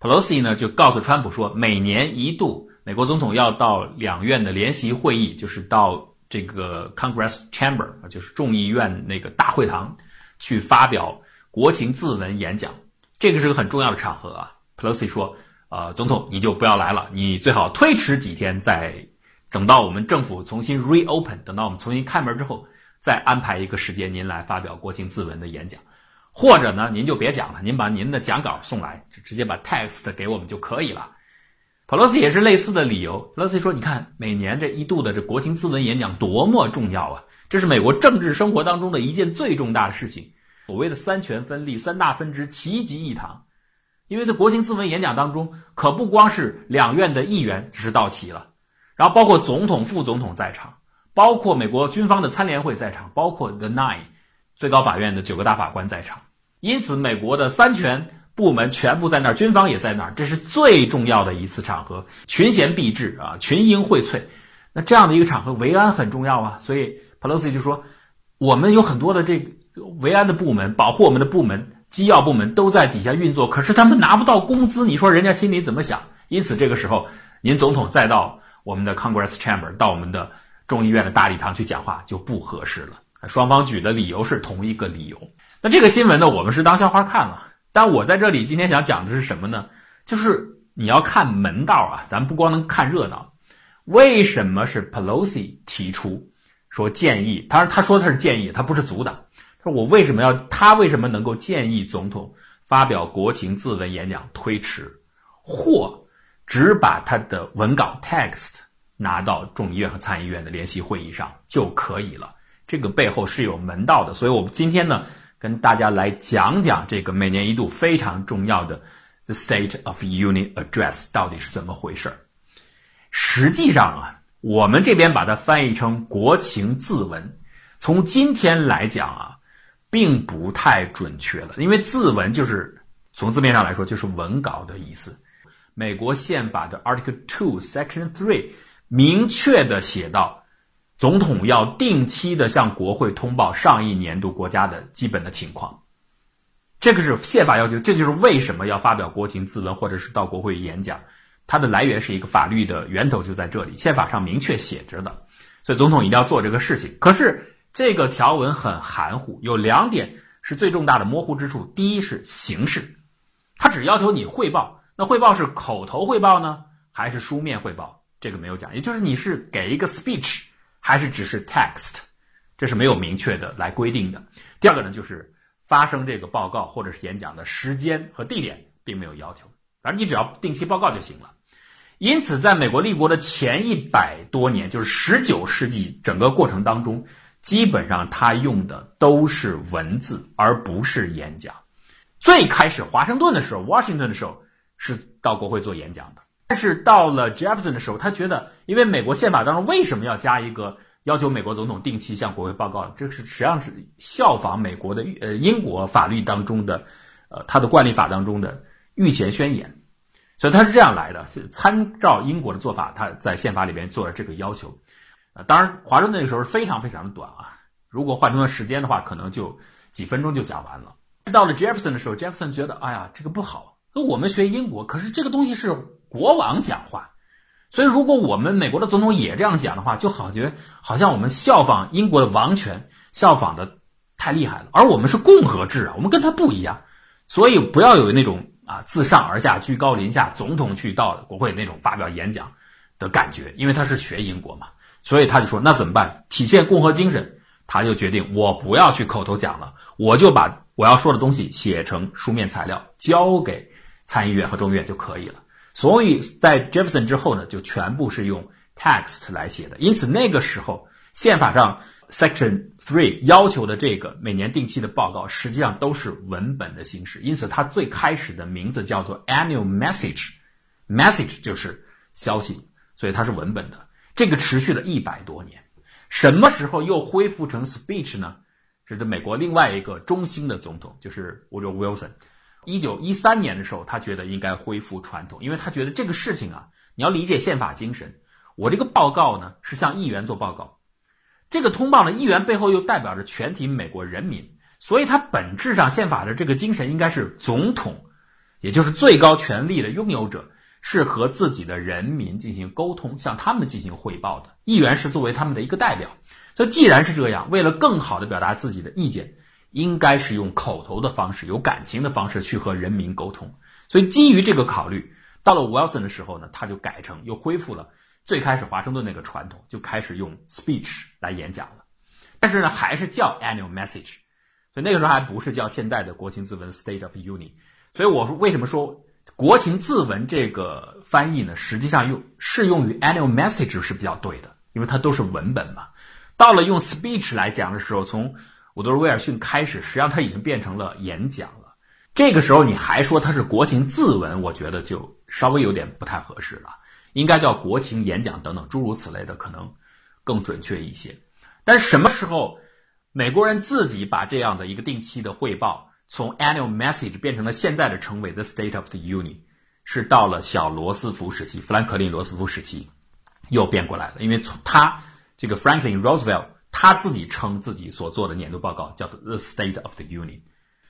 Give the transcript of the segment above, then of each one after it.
Pelosi 呢就告诉川普说，每年一度美国总统要到两院的联席会议，就是到这个 Congress Chamber，就是众议院那个大会堂去发表国情咨文演讲，这个是个很重要的场合啊。Pelosi 说，呃，总统你就不要来了，你最好推迟几天，再等到我们政府重新 reopen，等到我们重新开门之后，再安排一个时间您来发表国情咨文的演讲。或者呢，您就别讲了，您把您的讲稿送来，直接把 text 给我们就可以了。Pelosi 也是类似的理由。Pelosi 说：“你看，每年这一度的这国情咨文演讲多么重要啊！这是美国政治生活当中的一件最重大的事情。所谓的三权分立、三大分支齐集一堂。因为在国情咨文演讲当中，可不光是两院的议员只是到齐了，然后包括总统、副总统在场，包括美国军方的参联会在场，包括 The Nine 最高法院的九个大法官在场。”因此，美国的三权部门全部在那儿，军方也在那儿，这是最重要的一次场合，群贤毕至啊，群英荟萃。那这样的一个场合，维安很重要啊。所以，Pelosi 就说，我们有很多的这个维安的部门，保护我们的部门、机要部门都在底下运作，可是他们拿不到工资，你说人家心里怎么想？因此，这个时候，您总统再到我们的 Congress Chamber，到我们的众议院的大礼堂去讲话就不合适了。双方举的理由是同一个理由。那这个新闻呢，我们是当笑话看了。但我在这里今天想讲的是什么呢？就是你要看门道啊，咱不光能看热闹。为什么是 Pelosi 提出说建议？当然他说他是建议，他不是阻挡。他说我为什么要？他为什么能够建议总统发表国情咨文演讲推迟，或只把他的文稿 text 拿到众议院和参议院的联席会议上就可以了？这个背后是有门道的。所以我们今天呢。跟大家来讲讲这个每年一度非常重要的 The State of Union Address 到底是怎么回事实际上啊，我们这边把它翻译成国情自文，从今天来讲啊，并不太准确了，因为自文就是从字面上来说就是文稿的意思。美国宪法的 Article Two Section Three 明确的写到。总统要定期的向国会通报上一年度国家的基本的情况，这个是宪法要求，这就是为什么要发表国情咨文或者是到国会演讲，它的来源是一个法律的源头就在这里，宪法上明确写着的，所以总统一定要做这个事情。可是这个条文很含糊，有两点是最重大的模糊之处。第一是形式，他只要求你汇报，那汇报是口头汇报呢，还是书面汇报？这个没有讲，也就是你是给一个 speech。还是只是 text，这是没有明确的来规定的。第二个呢，就是发生这个报告或者是演讲的时间和地点并没有要求，反正你只要定期报告就行了。因此，在美国立国的前一百多年，就是十九世纪整个过程当中，基本上他用的都是文字而不是演讲。最开始华盛顿的时候，Washington 的时候是到国会做演讲的。但是到了 Jefferson 的时候，他觉得，因为美国宪法当中为什么要加一个要求美国总统定期向国会报告？这是实际上是效仿美国的呃英国法律当中的，呃他的惯例法当中的御前宣言，所以他是这样来的，是参照英国的做法，他在宪法里边做了这个要求。呃，当然华盛顿那个时候非常非常的短啊，如果换成了时间的话，可能就几分钟就讲完了。到了 Jefferson 的时候，Jefferson 觉得，哎呀，这个不好，那我们学英国，可是这个东西是。国王讲话，所以如果我们美国的总统也这样讲的话，就好觉好像我们效仿英国的王权，效仿的太厉害了。而我们是共和制啊，我们跟他不一样，所以不要有那种啊自上而下、居高临下，总统去到国会那种发表演讲的感觉。因为他是学英国嘛，所以他就说那怎么办？体现共和精神，他就决定我不要去口头讲了，我就把我要说的东西写成书面材料，交给参议院和众议院就可以了。所以在 Jefferson 之后呢，就全部是用 text 来写的。因此那个时候宪法上 Section Three 要求的这个每年定期的报告，实际上都是文本的形式。因此它最开始的名字叫做 Annual Message，Message 就是消息，所以它是文本的。这个持续了一百多年，什么时候又恢复成 Speech 呢？这是美国另外一个中心的总统，就是 Woodrow Wilson。一九一三年的时候，他觉得应该恢复传统，因为他觉得这个事情啊，你要理解宪法精神。我这个报告呢是向议员做报告，这个通报呢，议员背后又代表着全体美国人民，所以它本质上宪法的这个精神应该是总统也就是最高权力的拥有者，是和自己的人民进行沟通，向他们进行汇报的。议员是作为他们的一个代表。所以，既然是这样，为了更好的表达自己的意见，应该是用口头的方式、有感情的方式去和人民沟通。所以，基于这个考虑，到了 Wilson 的时候呢，他就改成又恢复了最开始华盛顿那个传统，就开始用 speech 来演讲了。但是呢，还是叫 annual message。所以那个时候还不是叫现在的国情自文 State of Union。所以我说为什么说国情自文这个翻译呢？实际上用适用于 annual message 是比较对的，因为它都是文本嘛。到了用 speech 来讲的时候，从伍德罗·威尔逊开始，实际上它已经变成了演讲了。这个时候你还说它是国情自文，我觉得就稍微有点不太合适了，应该叫国情演讲等等诸如此类的，可能更准确一些。但是什么时候美国人自己把这样的一个定期的汇报从 annual message 变成了现在的称谓 the State of the Union，是到了小罗斯福时期，富兰克林·罗斯福时期又变过来了，因为从他这个 Franklin Roosevelt 他自己称自己所做的年度报告叫做 the State of the Union。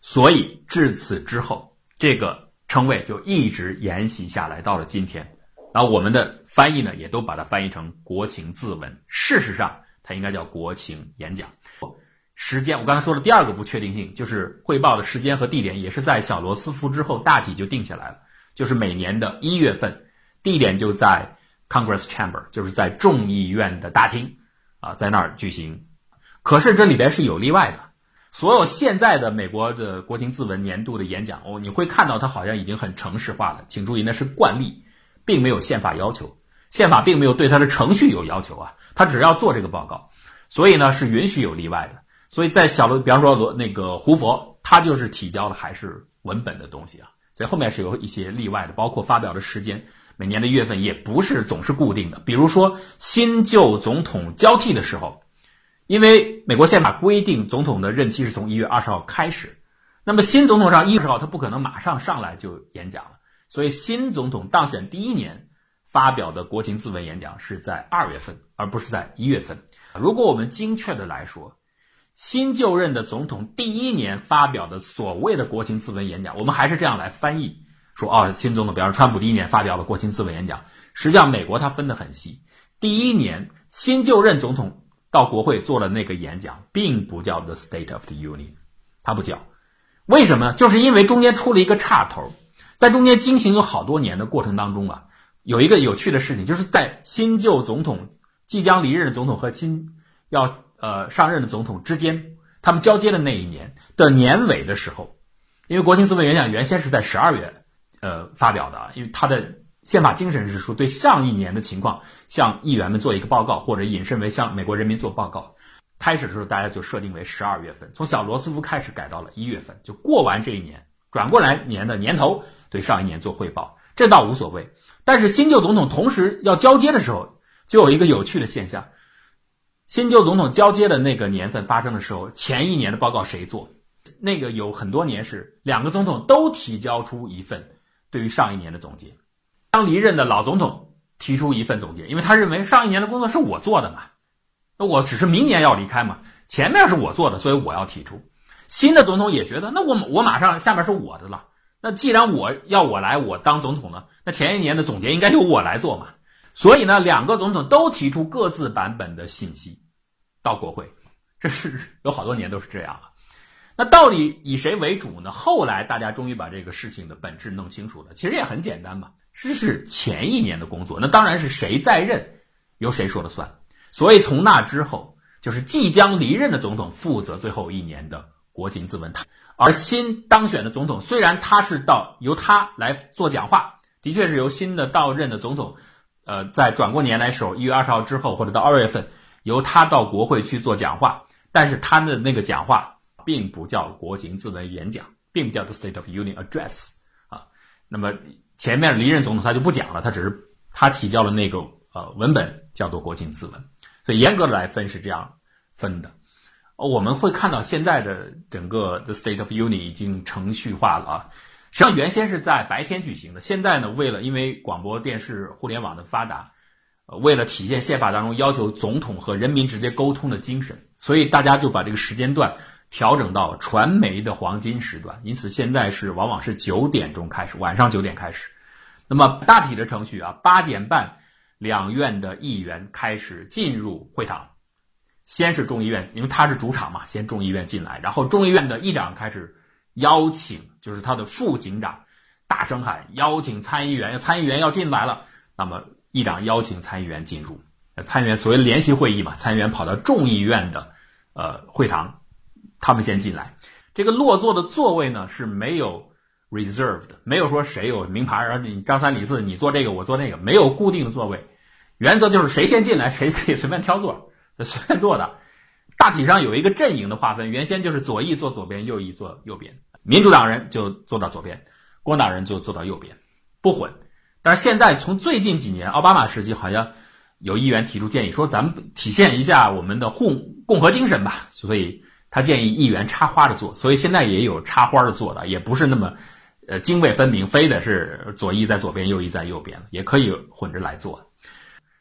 所以至此之后，这个称谓就一直沿袭下来，到了今天。然后我们的翻译呢，也都把它翻译成国情自文。事实上，它应该叫国情演讲。时间，我刚才说的第二个不确定性，就是汇报的时间和地点，也是在小罗斯福之后大体就定下来了，就是每年的一月份，地点就在 Congress Chamber，就是在众议院的大厅啊，在那儿举行。可是这里边是有例外的。所有现在的美国的国情自文年度的演讲哦，你会看到它好像已经很程式化了。请注意，那是惯例，并没有宪法要求，宪法并没有对它的程序有要求啊，他只要做这个报告，所以呢是允许有例外的。所以在小罗，比方说罗那个胡佛，他就是提交的还是文本的东西啊，所以后面是有一些例外的，包括发表的时间，每年的月份也不是总是固定的，比如说新旧总统交替的时候。因为美国宪法规定，总统的任期是从一月二十号开始，那么新总统上一月二十号，他不可能马上上来就演讲了，所以新总统当选第一年发表的国情自文演讲是在二月份，而不是在一月份。如果我们精确的来说，新就任的总统第一年发表的所谓的国情自文演讲，我们还是这样来翻译说：哦，新总统，比方说川普第一年发表了国情自文演讲，实际上美国它分得很细，第一年新就任总统。到国会做了那个演讲，并不叫 The State of the Union，他不叫，为什么？就是因为中间出了一个岔头，在中间进行有好多年的过程当中啊，有一个有趣的事情，就是在新旧总统即将离任的总统和新要呃上任的总统之间，他们交接的那一年的年尾的时候，因为国情咨文演讲原先是在十二月呃发表的，因为他的。宪法精神是说，对上一年的情况向议员们做一个报告，或者引申为向美国人民做报告。开始的时候，大家就设定为十二月份，从小罗斯福开始改到了一月份，就过完这一年，转过来年的年头对上一年做汇报，这倒无所谓。但是新旧总统同时要交接的时候，就有一个有趣的现象：新旧总统交接的那个年份发生的时候，前一年的报告谁做？那个有很多年是两个总统都提交出一份对于上一年的总结。当离任的老总统提出一份总结，因为他认为上一年的工作是我做的嘛，那我只是明年要离开嘛，前面是我做的，所以我要提出。新的总统也觉得，那我我马上下面是我的了，那既然我要我来我当总统呢，那前一年的总结应该由我来做嘛。所以呢，两个总统都提出各自版本的信息到国会，这是有好多年都是这样了。那到底以谁为主呢？后来大家终于把这个事情的本质弄清楚了，其实也很简单嘛。这是前一年的工作，那当然是谁在任，由谁说了算。所以从那之后，就是即将离任的总统负责最后一年的国情自文，而新当选的总统虽然他是到由他来做讲话，的确是由新的到任的总统，呃，在转过年来时候，一月二十号之后或者到二月份，由他到国会去做讲话，但是他的那个讲话并不叫国情自文演讲，并不叫 The State of Union Address 啊，那么。前面离任总统他就不讲了，他只是他提交了那个呃文本叫做国情自文，所以严格的来分是这样分的。我们会看到现在的整个 The State of Union 已经程序化了啊，实际上原先是在白天举行的，现在呢为了因为广播电视、互联网的发达，为了体现宪法当中要求总统和人民直接沟通的精神，所以大家就把这个时间段调整到传媒的黄金时段，因此现在是往往是九点钟开始，晚上九点开始。那么大体的程序啊，八点半两院的议员开始进入会场，先是众议院，因为他是主场嘛，先众议院进来，然后众议院的议长开始邀请，就是他的副警长大声喊邀请参议员，参议员要进来了。那么议长邀请参议员进入，参议员所谓联席会议嘛，参议员跑到众议院的呃会堂。他们先进来，这个落座的座位呢是没有 reserved，没有说谁有名牌，然后你张三李四你坐这个我坐那个，没有固定的座位，原则就是谁先进来谁可以随便挑座，随便坐的。大体上有一个阵营的划分，原先就是左翼坐左边，右翼坐右边，民主党人就坐到左边，共党人就坐到右边，不混。但是现在从最近几年奥巴马时期，好像有议员提出建议说，咱们体现一下我们的共共和精神吧，所以。他建议议员插花的坐，所以现在也有插花的坐的，也不是那么，呃，泾渭分明，非得是左翼在左边，右翼在右边，也可以混着来坐。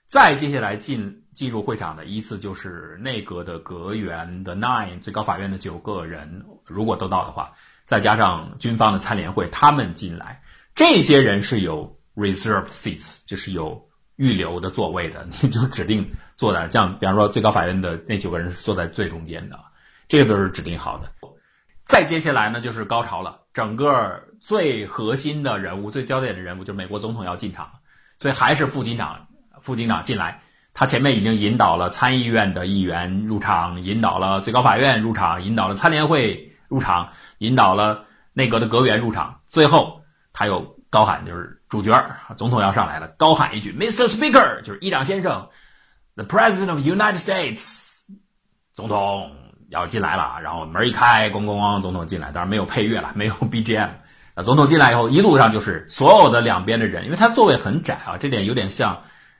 再接下来进进入会场的依次就是内阁的阁员的 nine，最高法院的九个人，如果都到的话，再加上军方的参联会，他们进来，这些人是有 reserved seats，就是有预留的座位的，你就指定坐在，像比方说最高法院的那九个人是坐在最中间的。这个都是指定好的，再接下来呢就是高潮了。整个最核心的人物、最焦点的人物，就是美国总统要进场，所以还是副警长、副警长进来。他前面已经引导了参议院的议员入场，引导了最高法院入场，引导了参联会入场，引导了内阁的阁员入场。最后他又高喊，就是主角总统要上来了，高喊一句：“Mr. Speaker”，就是议长先生，“The President of United States”，总统。要进来了，然后门一开，咣咣咣，总统进来，当然没有配乐了，没有 BGM。那，总统进来以后，一路上就是所有的两边的人，因为他座位很窄啊，这点有点像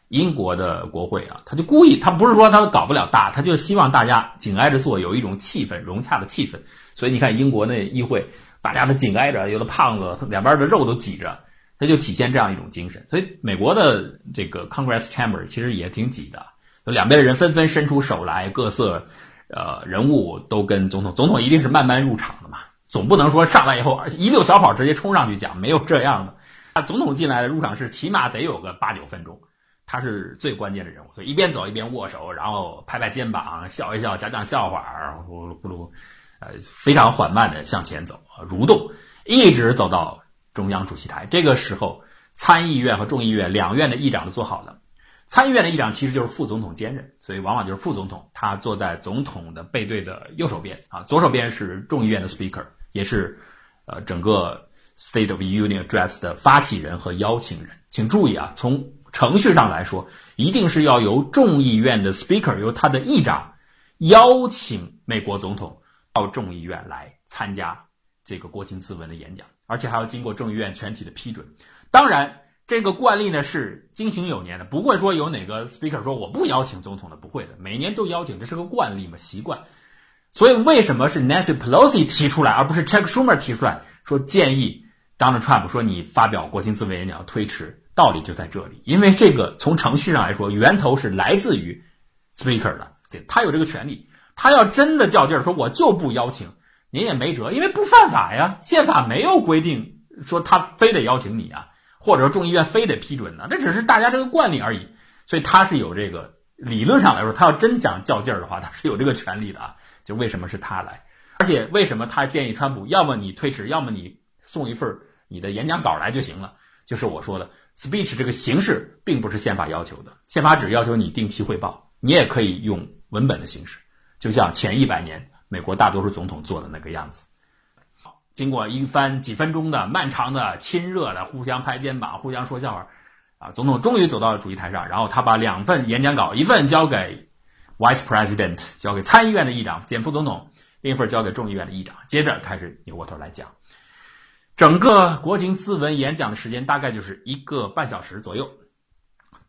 英国的国会啊，他就故意，他不是说他搞不了大，他就希望大家紧挨着坐，有一种气氛融洽的气氛。所以你看英国那议会，大家都紧挨着，有的胖子两边的肉都挤着，他就体现这样一种精神。所以美国的这个 Congress Chamber 其实也挺挤的，两边的人纷纷伸出手来，各色。呃，人物都跟总统，总统一定是慢慢入场的嘛，总不能说上来以后一溜小跑直接冲上去讲，没有这样的。他总统进来的入场是起码得有个八九分钟，他是最关键的人物，所以一边走一边握手，然后拍拍肩膀，笑一笑，讲讲笑话，呼噜呼噜，呃，非常缓慢的向前走，蠕动，一直走到中央主席台。这个时候，参议院和众议院两院的议长都坐好了。参议院的议长其实就是副总统兼任，所以往往就是副总统，他坐在总统的背对的右手边啊，左手边是众议院的 Speaker，也是呃整个 State of Union Address 的发起人和邀请人。请注意啊，从程序上来说，一定是要由众议院的 Speaker，由他的议长邀请美国总统到众议院来参加这个国情咨文的演讲，而且还要经过众议院全体的批准。当然。这个惯例呢是经行有年的，不会说有哪个 speaker 说我不邀请总统的，不会的，每年都邀请，这是个惯例嘛，习惯。所以为什么是 Nancy Pelosi 提出来，而不是 Chuck Schumer 提出来说建议 Donald Trump 说你发表国情咨文演讲推迟？道理就在这里，因为这个从程序上来说，源头是来自于 speaker 的，对他有这个权利，他要真的较劲儿说我就不邀请，您也没辙，因为不犯法呀，宪法没有规定说他非得邀请你啊。或者说众议院非得批准呢？这只是大家这个惯例而已，所以他是有这个理论上来说，他要真想较劲儿的话，他是有这个权利的啊。就为什么是他来？而且为什么他建议川普，要么你推迟，要么你送一份你的演讲稿来就行了？就是我说的 speech 这个形式并不是宪法要求的，宪法只要求你定期汇报，你也可以用文本的形式，就像前一百年美国大多数总统做的那个样子。经过一番几分钟的漫长的亲热的互相拍肩膀、互相说笑话，啊，总统终于走到了主席台上。然后他把两份演讲稿，一份交给 Vice President，交给参议院的议长兼副总统，另一份交给众议院的议长。接着开始扭过头来讲，整个国情咨文演讲的时间大概就是一个半小时左右，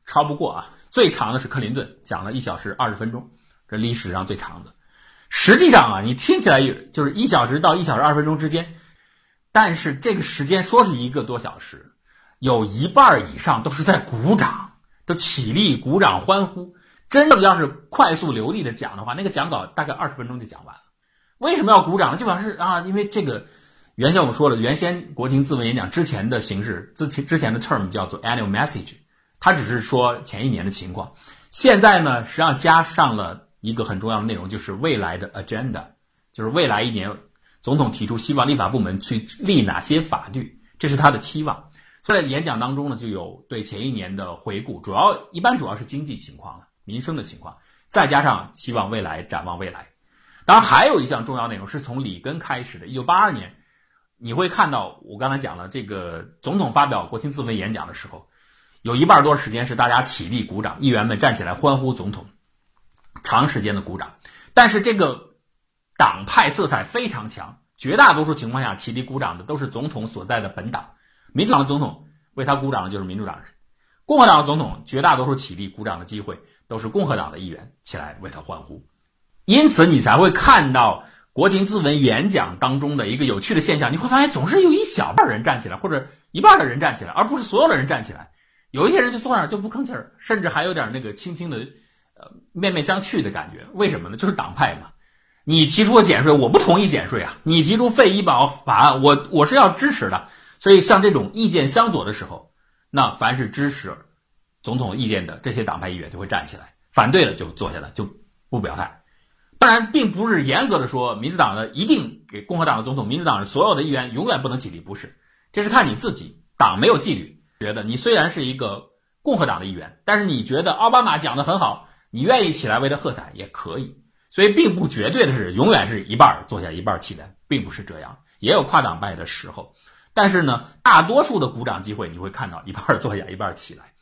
超不过啊。最长的是克林顿讲了一小时二十分钟，这历史上最长的。实际上啊，你听起来有就是一小时到一小时二分钟之间，但是这个时间说是一个多小时，有一半以上都是在鼓掌，都起立鼓掌欢呼。真正要是快速流利的讲的话，那个讲稿大概二十分钟就讲完了。为什么要鼓掌呢？就表示啊，因为这个原先我们说了，原先国情咨文演讲之前的形式，之前之前的 term 叫做 annual message，它只是说前一年的情况。现在呢，实际上加上了一个很重要的内容，就是未来的 agenda，就是未来一年总统提出希望立法部门去立哪些法律，这是他的期望。所以在演讲当中呢，就有对前一年的回顾，主要一般主要是经济情况、民生的情况，再加上希望未来、展望未来。当然，还有一项重要内容是从里根开始的。一九八二年，你会看到我刚才讲了，这个总统发表国情咨文演讲的时候，有一半多时间是大家起立鼓掌，议员们站起来欢呼总统，长时间的鼓掌。但是这个党派色彩非常强，绝大多数情况下起立鼓掌的都是总统所在的本党。民主党的总统为他鼓掌的就是民主党人，共和党的总统绝大多数起立鼓掌的机会都是共和党的议员起来为他欢呼。因此，你才会看到国情咨文演讲当中的一个有趣的现象，你会发现总是有一小半人站起来，或者一半的人站起来，而不是所有的人站起来。有一些人就坐那儿就不吭气儿，甚至还有点那个轻轻的，面面相觑的感觉。为什么呢？就是党派嘛。你提出了减税，我不同意减税啊。你提出废医保法案，我我是要支持的。所以，像这种意见相左的时候，那凡是支持总统意见的这些党派议员就会站起来，反对了就坐下来，就不表态。当然，并不是严格的说，民主党的一定给共和党的总统，民主党的所有的议员永远不能起立，不是，这是看你自己。党没有纪律，觉得你虽然是一个共和党的议员，但是你觉得奥巴马讲的很好，你愿意起来为他喝彩也可以。所以，并不绝对的是永远是一半坐下一半起来，并不是这样，也有跨党派的时候。但是呢，大多数的鼓掌机会你会看到一半坐下一半起来，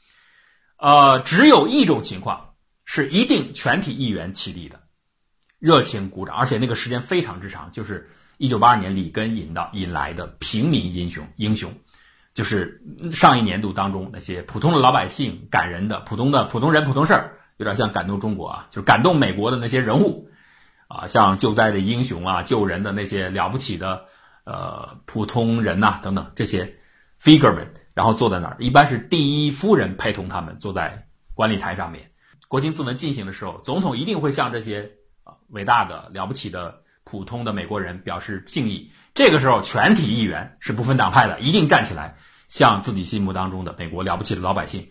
呃，只有一种情况是一定全体议员起立的。热情鼓掌，而且那个时间非常之长，就是一九八二年里根引到引来的平民英雄英雄，就是上一年度当中那些普通的老百姓感人的普通的普通人普通事儿，有点像感动中国啊，就是感动美国的那些人物啊，像救灾的英雄啊，救人的那些了不起的呃普通人呐等等这些 figure 们，然后坐在那儿，一般是第一夫人陪同他们坐在观礼台上面，国情咨文进行的时候，总统一定会向这些。伟大的、了不起的、普通的美国人表示敬意。这个时候，全体议员是不分党派的，一定站起来，向自己心目当中的美国了不起的老百姓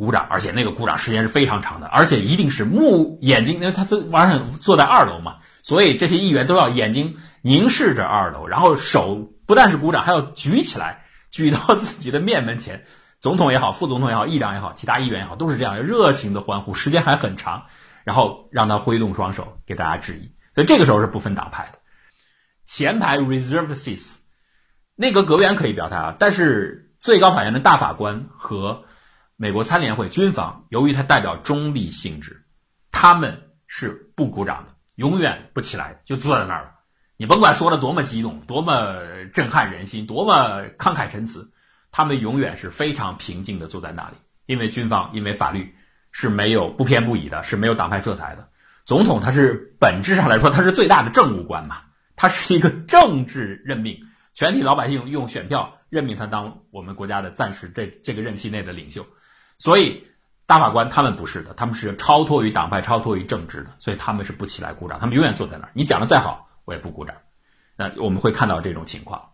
鼓掌。而且那个鼓掌时间是非常长的，而且一定是目眼睛，因为他这晚上坐在二楼嘛，所以这些议员都要眼睛凝视着二楼，然后手不但是鼓掌，还要举起来，举到自己的面门前。总统也好，副总统也好，议长也好，其他议员也好，都是这样热情的欢呼，时间还很长。然后让他挥动双手给大家致意，所以这个时候是不分党派的。前排 reserved seats，内阁阁员可以表态啊，但是最高法院的大法官和美国参联会军方，由于它代表中立性质，他们是不鼓掌的，永远不起来，就坐在那儿了。你甭管说的多么激动，多么震撼人心，多么慷慨陈词，他们永远是非常平静的坐在那里，因为军方，因为法律。是没有不偏不倚的，是没有党派色彩的。总统他是本质上来说，他是最大的政务官嘛，他是一个政治任命，全体老百姓用选票任命他当我们国家的暂时这这个任期内的领袖。所以大法官他们不是的，他们是超脱于党派、超脱于政治的，所以他们是不起来鼓掌，他们永远坐在那儿。你讲的再好，我也不鼓掌。那我们会看到这种情况。